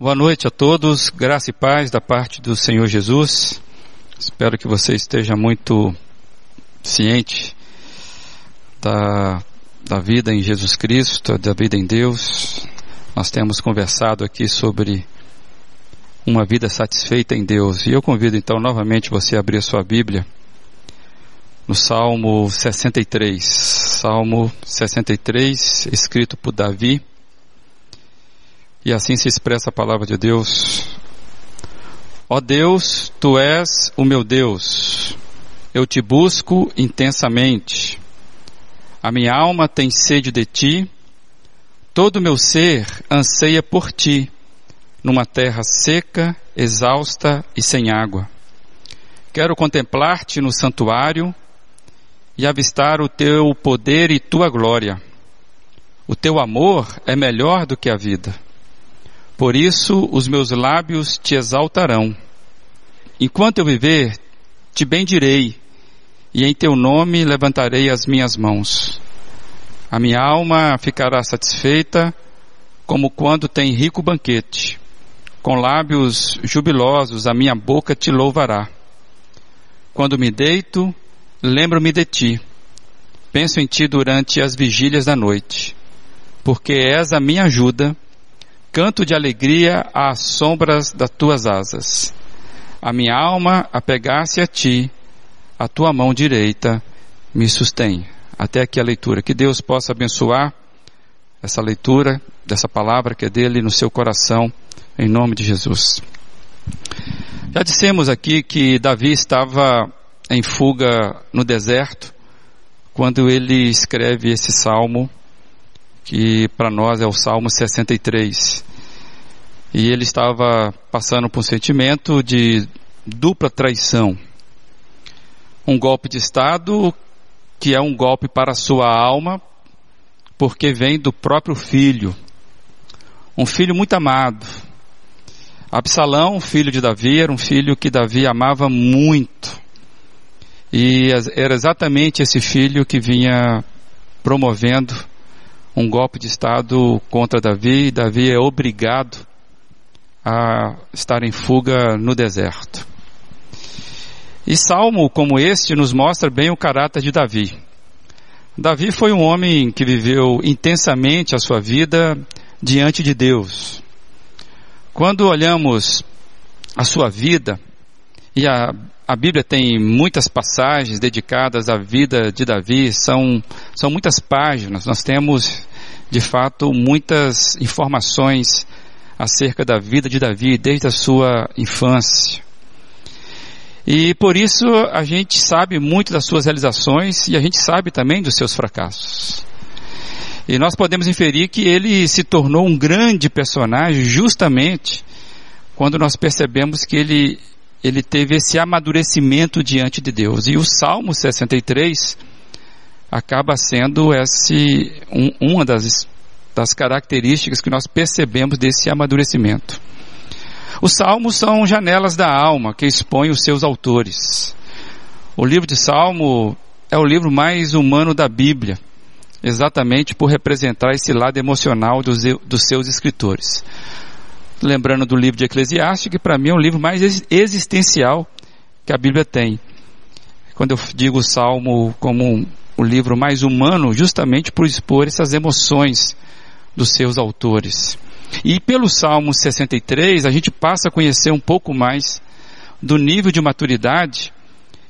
Boa noite a todos, graça e paz da parte do Senhor Jesus. Espero que você esteja muito ciente da, da vida em Jesus Cristo, da vida em Deus. Nós temos conversado aqui sobre uma vida satisfeita em Deus. E eu convido então novamente você a abrir a sua Bíblia no Salmo 63. Salmo 63, escrito por Davi e assim se expressa a palavra de Deus. Ó Deus, tu és o meu Deus. Eu te busco intensamente. A minha alma tem sede de ti. Todo o meu ser anseia por ti, numa terra seca, exausta e sem água. Quero contemplar-te no santuário e avistar o teu poder e tua glória. O teu amor é melhor do que a vida. Por isso os meus lábios te exaltarão. Enquanto eu viver, te bendirei, e em teu nome levantarei as minhas mãos. A minha alma ficará satisfeita, como quando tem rico banquete. Com lábios jubilosos a minha boca te louvará. Quando me deito, lembro-me de ti. Penso em ti durante as vigílias da noite, porque és a minha ajuda canto de alegria às sombras das tuas asas. A minha alma apegar-se a ti, a tua mão direita me sustém. Até aqui a leitura. Que Deus possa abençoar essa leitura dessa palavra que é dele no seu coração, em nome de Jesus. Já dissemos aqui que Davi estava em fuga no deserto quando ele escreve esse salmo que para nós é o Salmo 63. E ele estava passando por um sentimento de dupla traição. Um golpe de Estado, que é um golpe para a sua alma, porque vem do próprio filho. Um filho muito amado. Absalão, filho de Davi, era um filho que Davi amava muito. E era exatamente esse filho que vinha promovendo um golpe de Estado contra Davi, e Davi é obrigado a estar em fuga no deserto. E salmo como este nos mostra bem o caráter de Davi. Davi foi um homem que viveu intensamente a sua vida diante de Deus. Quando olhamos a sua vida, e a, a Bíblia tem muitas passagens dedicadas à vida de Davi, são, são muitas páginas, nós temos de fato muitas informações acerca da vida de Davi desde a sua infância. E por isso a gente sabe muito das suas realizações e a gente sabe também dos seus fracassos. E nós podemos inferir que ele se tornou um grande personagem justamente quando nós percebemos que ele, ele teve esse amadurecimento diante de Deus. E o Salmo 63 acaba sendo esse, um, uma das, das características que nós percebemos desse amadurecimento. Os salmos são janelas da alma que expõem os seus autores. O livro de Salmo é o livro mais humano da Bíblia, exatamente por representar esse lado emocional dos, dos seus escritores. Lembrando do livro de Eclesiastes, que para mim é um livro mais existencial que a Bíblia tem. Quando eu digo o Salmo como um, o livro mais humano, justamente por expor essas emoções dos seus autores. E pelo Salmo 63, a gente passa a conhecer um pouco mais do nível de maturidade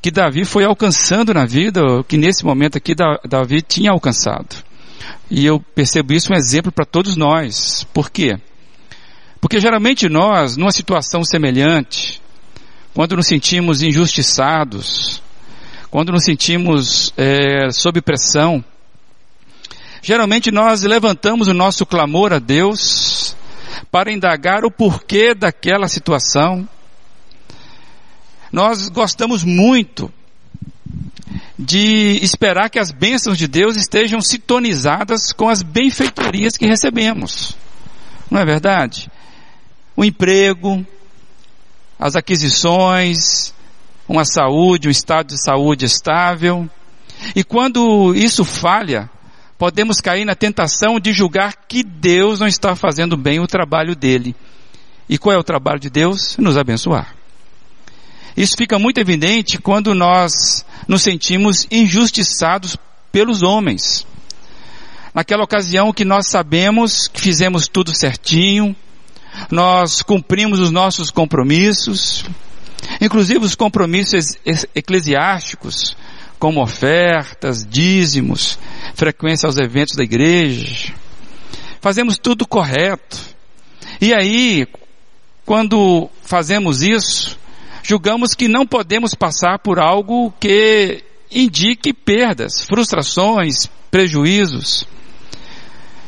que Davi foi alcançando na vida, que nesse momento aqui Davi tinha alcançado. E eu percebo isso um exemplo para todos nós. Por quê? Porque geralmente nós, numa situação semelhante, quando nos sentimos injustiçados, quando nos sentimos é, sob pressão, geralmente nós levantamos o nosso clamor a Deus para indagar o porquê daquela situação. Nós gostamos muito de esperar que as bênçãos de Deus estejam sintonizadas com as benfeitorias que recebemos. Não é verdade? O emprego, as aquisições, uma saúde, um estado de saúde estável. E quando isso falha, podemos cair na tentação de julgar que Deus não está fazendo bem o trabalho dele. E qual é o trabalho de Deus? Nos abençoar. Isso fica muito evidente quando nós nos sentimos injustiçados pelos homens. Naquela ocasião que nós sabemos que fizemos tudo certinho, nós cumprimos os nossos compromissos, inclusive os compromissos eclesiásticos, como ofertas, dízimos, frequência aos eventos da igreja. Fazemos tudo correto. E aí, quando fazemos isso, julgamos que não podemos passar por algo que indique perdas, frustrações, prejuízos.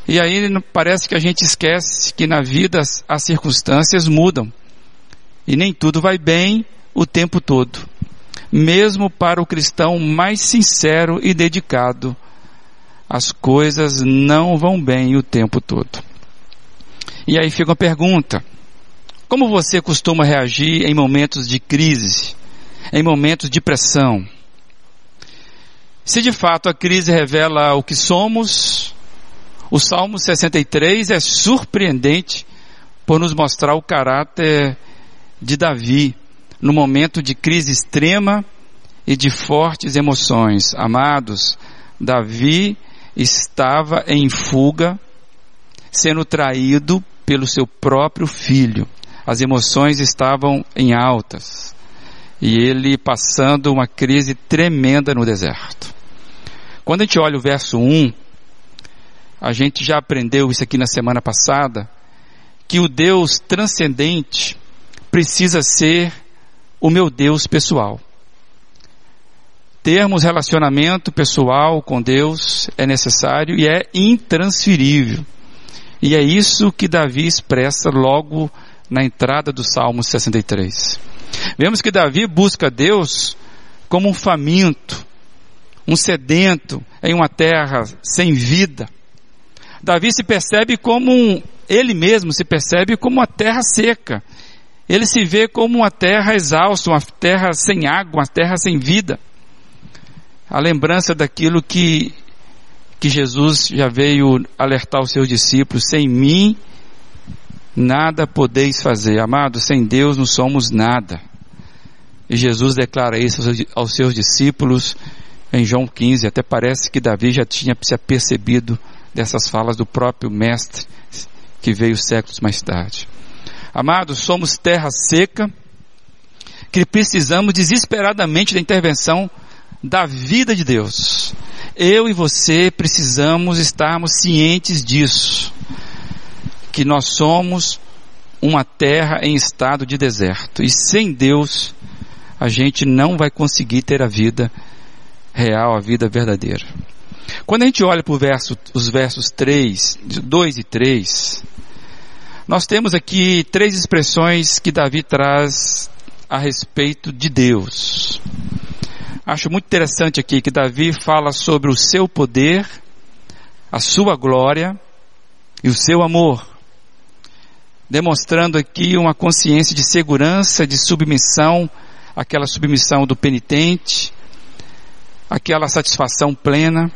E aí parece que a gente esquece que na vida as circunstâncias mudam. E nem tudo vai bem o tempo todo. Mesmo para o cristão mais sincero e dedicado, as coisas não vão bem o tempo todo. E aí fica uma pergunta: como você costuma reagir em momentos de crise, em momentos de pressão? Se de fato a crise revela o que somos, o Salmo 63 é surpreendente por nos mostrar o caráter de Davi no momento de crise extrema e de fortes emoções. Amados, Davi estava em fuga, sendo traído pelo seu próprio filho as emoções estavam em altas e ele passando uma crise tremenda no deserto. Quando a gente olha o verso 1, a gente já aprendeu isso aqui na semana passada, que o Deus transcendente precisa ser o meu Deus pessoal. Termos relacionamento pessoal com Deus é necessário e é intransferível. E é isso que Davi expressa logo na entrada do Salmo 63. Vemos que Davi busca Deus como um faminto, um sedento em uma terra sem vida. Davi se percebe como um, ele mesmo se percebe como uma terra seca. Ele se vê como uma terra exausta, uma terra sem água, uma terra sem vida. A lembrança daquilo que, que Jesus já veio alertar os seus discípulos, sem mim nada podeis fazer. Amados, sem Deus não somos nada. E Jesus declara isso aos seus discípulos em João 15. Até parece que Davi já tinha se apercebido dessas falas do próprio Mestre que veio séculos mais tarde. Amados, somos terra seca que precisamos desesperadamente da intervenção da vida de Deus. Eu e você precisamos estarmos cientes disso que nós somos uma terra em estado de deserto. E sem Deus, a gente não vai conseguir ter a vida real, a vida verdadeira. Quando a gente olha para verso, os versos 3, 2 e 3, nós temos aqui três expressões que Davi traz a respeito de Deus. Acho muito interessante aqui que Davi fala sobre o seu poder, a sua glória e o seu amor demonstrando aqui uma consciência de segurança, de submissão, aquela submissão do penitente, aquela satisfação plena.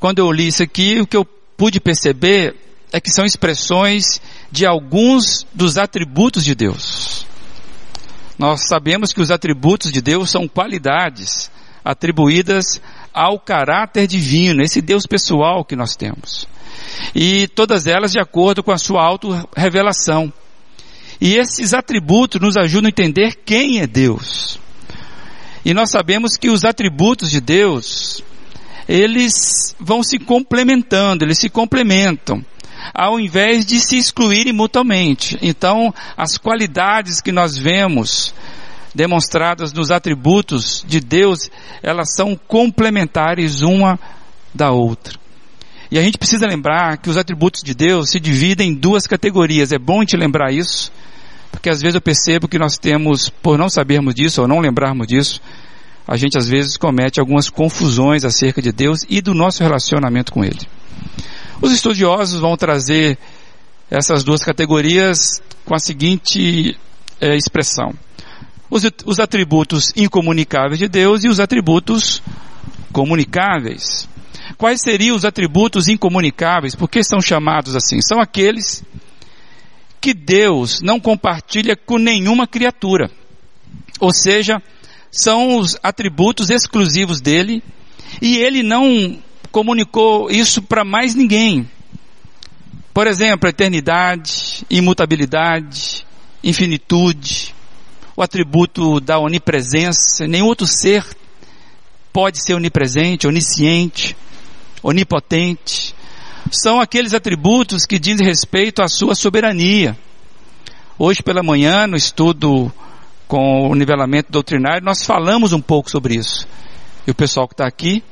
Quando eu li isso aqui, o que eu pude perceber é que são expressões de alguns dos atributos de Deus. Nós sabemos que os atributos de Deus são qualidades atribuídas ao caráter divino, esse Deus pessoal que nós temos e todas elas de acordo com a sua auto-revelação. E esses atributos nos ajudam a entender quem é Deus. E nós sabemos que os atributos de Deus, eles vão se complementando, eles se complementam, ao invés de se excluírem mutuamente. Então, as qualidades que nós vemos demonstradas nos atributos de Deus, elas são complementares uma da outra. E a gente precisa lembrar que os atributos de Deus se dividem em duas categorias. É bom gente lembrar isso, porque às vezes eu percebo que nós temos, por não sabermos disso ou não lembrarmos disso, a gente às vezes comete algumas confusões acerca de Deus e do nosso relacionamento com Ele. Os estudiosos vão trazer essas duas categorias com a seguinte é, expressão: os, os atributos incomunicáveis de Deus e os atributos comunicáveis. Quais seriam os atributos incomunicáveis? Por que são chamados assim? São aqueles que Deus não compartilha com nenhuma criatura. Ou seja, são os atributos exclusivos dele e ele não comunicou isso para mais ninguém. Por exemplo, eternidade, imutabilidade, infinitude, o atributo da onipresença, nenhum outro ser pode ser onipresente, onisciente, onipotente. São aqueles atributos que dizem respeito à sua soberania. Hoje pela manhã, no estudo com o nivelamento doutrinário, nós falamos um pouco sobre isso. E o pessoal que está aqui,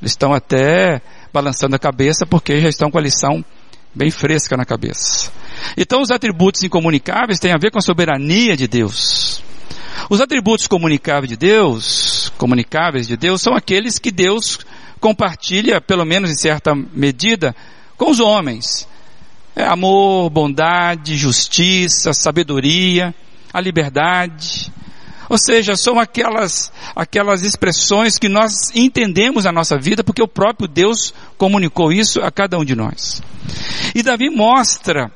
eles estão até balançando a cabeça porque já estão com a lição bem fresca na cabeça. Então os atributos incomunicáveis têm a ver com a soberania de Deus. Os atributos comunicáveis de Deus, comunicáveis de Deus, são aqueles que Deus compartilha, pelo menos em certa medida, com os homens. É amor, bondade, justiça, sabedoria, a liberdade. Ou seja, são aquelas, aquelas expressões que nós entendemos na nossa vida porque o próprio Deus comunicou isso a cada um de nós. E Davi mostra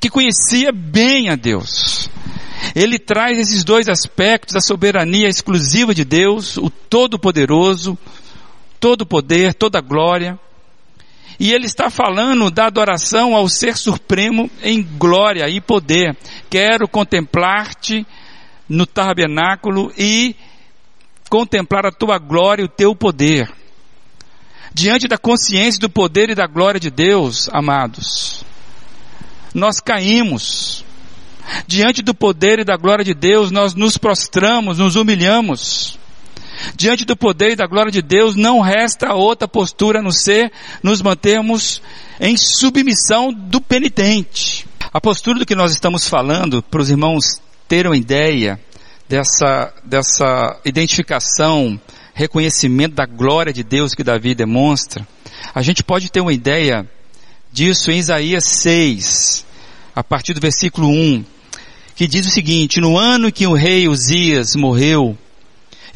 que conhecia bem a Deus. Ele traz esses dois aspectos, a soberania exclusiva de Deus, o Todo-Poderoso, todo poder, toda glória. E ele está falando da adoração ao Ser Supremo em glória e poder. Quero contemplar-te no tabernáculo e contemplar a tua glória e o teu poder. Diante da consciência do poder e da glória de Deus, amados, nós caímos. Diante do poder e da glória de Deus, nós nos prostramos, nos humilhamos. Diante do poder e da glória de Deus, não resta outra postura a não ser nos mantermos em submissão do penitente. A postura do que nós estamos falando, para os irmãos terem uma ideia dessa, dessa identificação, reconhecimento da glória de Deus que Davi demonstra, a gente pode ter uma ideia disso em Isaías 6, a partir do versículo 1, que diz o seguinte, no ano que o rei Uzias morreu,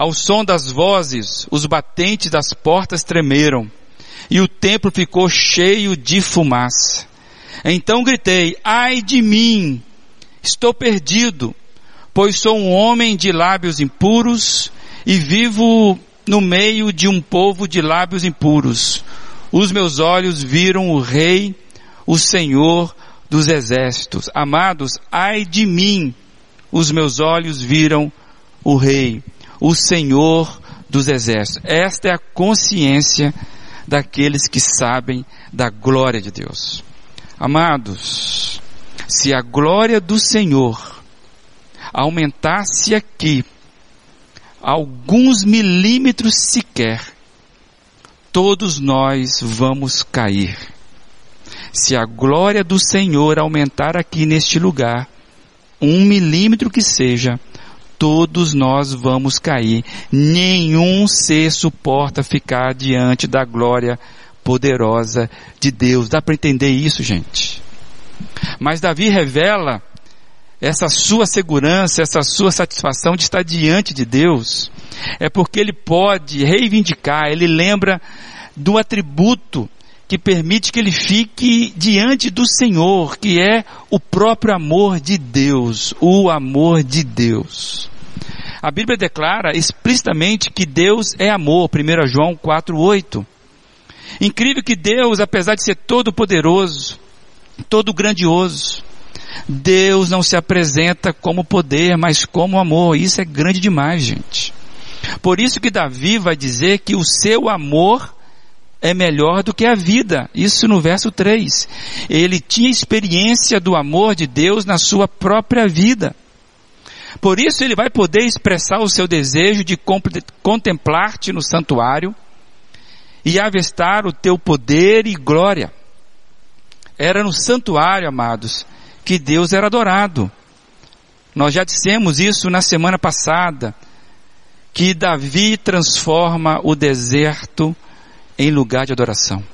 Ao som das vozes, os batentes das portas tremeram, e o templo ficou cheio de fumaça. Então gritei, ai de mim, estou perdido, pois sou um homem de lábios impuros e vivo no meio de um povo de lábios impuros. Os meus olhos viram o Rei, o Senhor dos exércitos. Amados, ai de mim, os meus olhos viram o Rei o Senhor dos exércitos. Esta é a consciência daqueles que sabem da glória de Deus. Amados, se a glória do Senhor aumentasse aqui alguns milímetros sequer, todos nós vamos cair. Se a glória do Senhor aumentar aqui neste lugar, um milímetro que seja, todos nós vamos cair. Nenhum ser suporta ficar diante da glória poderosa de Deus. Dá para entender isso, gente? Mas Davi revela essa sua segurança, essa sua satisfação de estar diante de Deus, é porque ele pode reivindicar, ele lembra do atributo que permite que ele fique diante do Senhor, que é o próprio amor de Deus, o amor de Deus. A Bíblia declara explicitamente que Deus é amor, 1 João 4:8. Incrível que Deus, apesar de ser todo poderoso, todo grandioso, Deus não se apresenta como poder, mas como amor. Isso é grande demais, gente. Por isso que Davi vai dizer que o seu amor é melhor do que a vida. Isso no verso 3. Ele tinha experiência do amor de Deus na sua própria vida. Por isso ele vai poder expressar o seu desejo de contemplar-te no santuário e avistar o teu poder e glória. Era no santuário, amados, que Deus era adorado. Nós já dissemos isso na semana passada, que Davi transforma o deserto em lugar de adoração.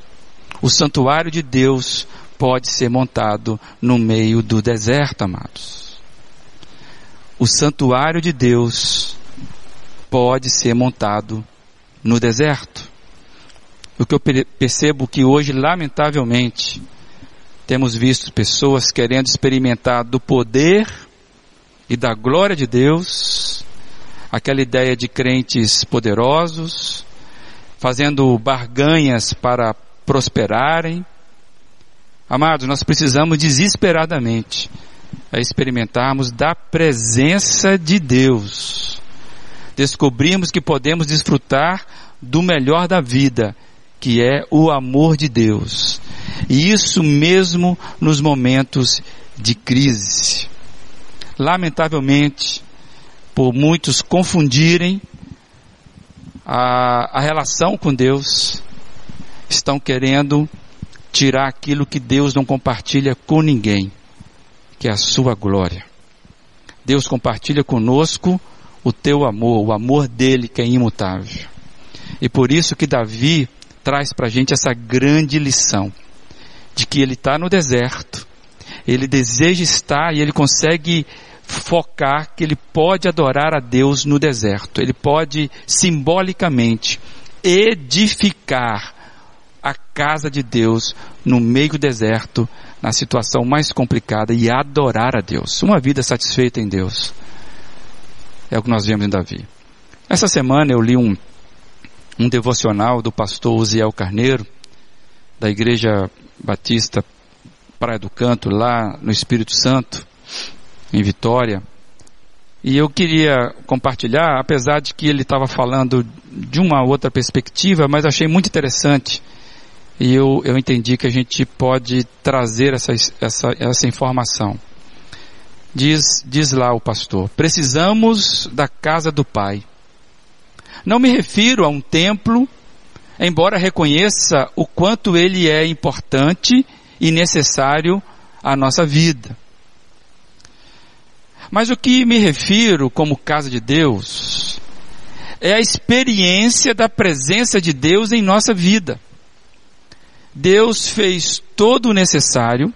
O santuário de Deus pode ser montado no meio do deserto, amados. O santuário de Deus pode ser montado no deserto. O que eu percebo que hoje, lamentavelmente, temos visto pessoas querendo experimentar do poder e da glória de Deus, aquela ideia de crentes poderosos, fazendo barganhas para prosperarem. Amados, nós precisamos desesperadamente experimentarmos da presença de Deus. Descobrimos que podemos desfrutar do melhor da vida, que é o amor de Deus. E isso mesmo nos momentos de crise. Lamentavelmente, por muitos confundirem a, a relação com Deus, estão querendo tirar aquilo que Deus não compartilha com ninguém, que é a sua glória. Deus compartilha conosco o teu amor, o amor dele que é imutável. E por isso que Davi traz para a gente essa grande lição de que ele está no deserto, ele deseja estar e ele consegue focar que ele pode adorar a Deus no deserto, ele pode simbolicamente edificar a casa de Deus no meio do deserto, na situação mais complicada e adorar a Deus, uma vida satisfeita em Deus. É o que nós vemos em Davi. Essa semana eu li um, um devocional do pastor Uziel Carneiro, da Igreja Batista Praia do Canto, lá no Espírito Santo, em Vitória. E eu queria compartilhar, apesar de que ele estava falando de uma outra perspectiva, mas achei muito interessante. E eu, eu entendi que a gente pode trazer essa, essa, essa informação. Diz, diz lá o pastor, precisamos da casa do Pai. Não me refiro a um templo embora reconheça o quanto ele é importante e necessário à nossa vida. Mas o que me refiro como casa de Deus é a experiência da presença de Deus em nossa vida. Deus fez todo o necessário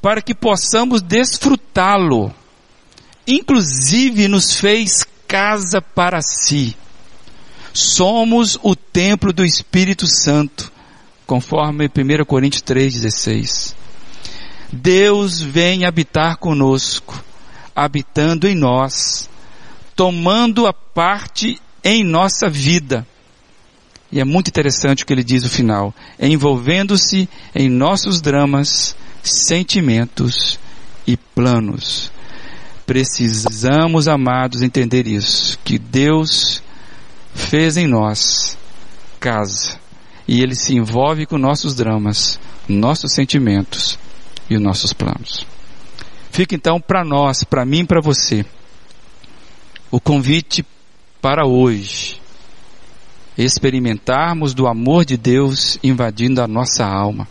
para que possamos desfrutá-lo. Inclusive nos fez casa para si somos o templo do Espírito Santo, conforme 1 Coríntios 3,16. Deus vem habitar conosco, habitando em nós, tomando a parte em nossa vida. E é muito interessante o que ele diz no final, envolvendo-se em nossos dramas, sentimentos e planos. Precisamos, amados, entender isso, que Deus fez em nós casa. E ele se envolve com nossos dramas, nossos sentimentos e os nossos planos. Fica então para nós, para mim e para você, o convite para hoje experimentarmos do amor de Deus invadindo a nossa alma.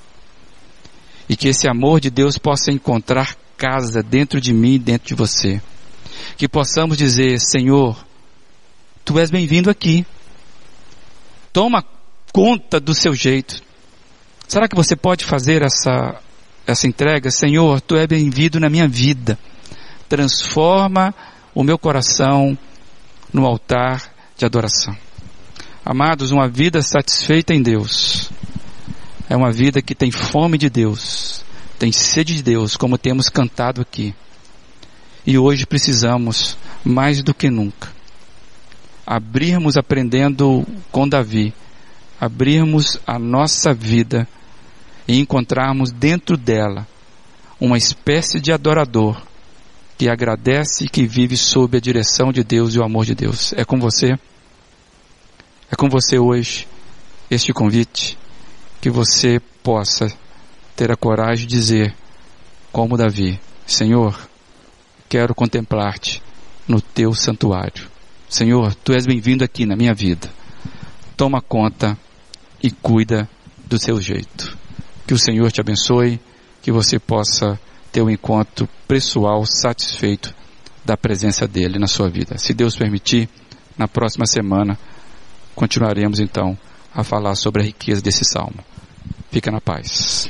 E que esse amor de Deus possa encontrar casa dentro de mim e dentro de você. Que possamos dizer, Senhor, Tu és bem-vindo aqui. Toma conta do seu jeito. Será que você pode fazer essa, essa entrega? Senhor, Tu és bem-vindo na minha vida. Transforma o meu coração no altar de adoração. Amados, uma vida satisfeita em Deus é uma vida que tem fome de Deus, tem sede de Deus, como temos cantado aqui. E hoje precisamos, mais do que nunca, abrirmos aprendendo com Davi, abrirmos a nossa vida e encontrarmos dentro dela uma espécie de adorador que agradece e que vive sob a direção de Deus e o amor de Deus. É com você? É com você hoje este convite que você possa ter a coragem de dizer, como Davi, Senhor, quero contemplar-te no teu santuário. Senhor, tu és bem-vindo aqui na minha vida. Toma conta e cuida do seu jeito. Que o Senhor te abençoe, que você possa ter um encontro pessoal satisfeito da presença dele na sua vida. Se Deus permitir, na próxima semana continuaremos então a falar sobre a riqueza desse salmo. Fica na paz.